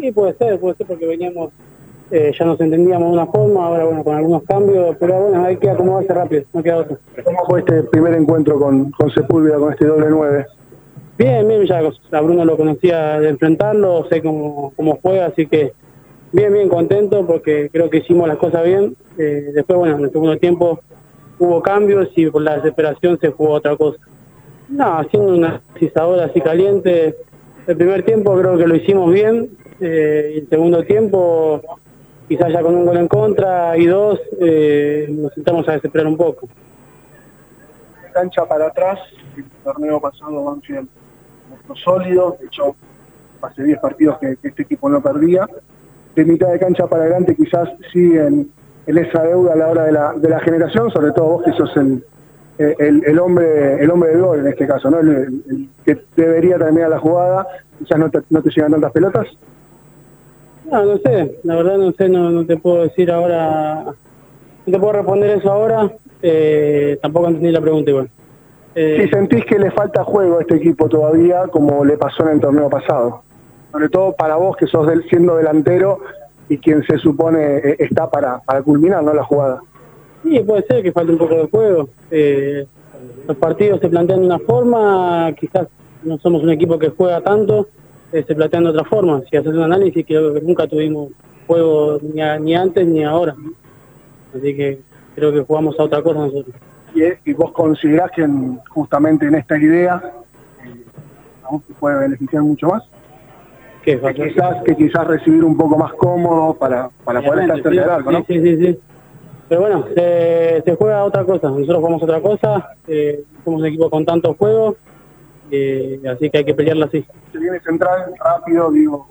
Sí, puede ser, puede ser porque veníamos, eh, ya nos entendíamos de una forma, ahora bueno, con algunos cambios, pero bueno, hay que acomodarse rápido, no queda otro. ¿Cómo fue este primer encuentro con, con Sepúlveda, con este doble nueve? Bien, bien, ya a Bruno lo conocía de enfrentarlo, sé cómo, cómo juega, así que bien, bien contento porque creo que hicimos las cosas bien. Eh, después, bueno, en el segundo tiempo hubo cambios y por la desesperación se jugó otra cosa. No, haciendo una cisadora así caliente, el primer tiempo creo que lo hicimos bien, eh, el segundo tiempo quizás ya con un gol en contra y dos eh, nos sentamos a desesperar un poco. Cancha para atrás, el torneo pasado Banfield sólido, de hecho hace 10 partidos que, este equipo no perdía. De mitad de cancha para adelante quizás siguen en esa deuda a la hora de la, generación, sobre todo vos que sos el, el, hombre el hombre de gol en este caso, ¿no? El, que debería terminar la jugada, quizás no te, no te llegan tantas pelotas. No, no sé, la verdad no sé, no, no te puedo decir ahora, no te puedo responder eso ahora, eh, tampoco entendí la pregunta igual. Eh, si sentís que le falta juego a este equipo todavía, como le pasó en el torneo pasado, sobre todo para vos que sos del, siendo delantero y quien se supone eh, está para, para culminar ¿no? la jugada. Sí, puede ser que falte un poco de juego. Eh, los partidos se plantean de una forma, quizás no somos un equipo que juega tanto, eh, se plantean de otra forma. Si haces un análisis, creo que nunca tuvimos juego ni, ni antes ni ahora. Así que creo que jugamos a otra cosa nosotros. ¿Y, vos considerás que justamente en esta idea eh, se puede beneficiar mucho más? que quizás, que quizás recibir un poco más cómodo para, para poder estar cerca ¿no? Sí, sí, sí. Pero bueno, se, se, juega otra cosa, nosotros jugamos otra cosa, eh, somos un equipo con tantos juegos, eh, así que hay que pelearla así. Se viene central, rápido, digo,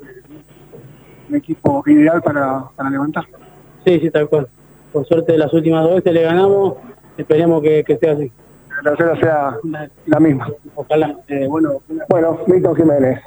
un equipo ideal para, para levantar. Sí, sí, tal cual. Por suerte las últimas dos veces le ganamos, esperemos que, que sea así. La tercera sea la misma. Ojalá. Eh, bueno, bueno, Milton Jiménez.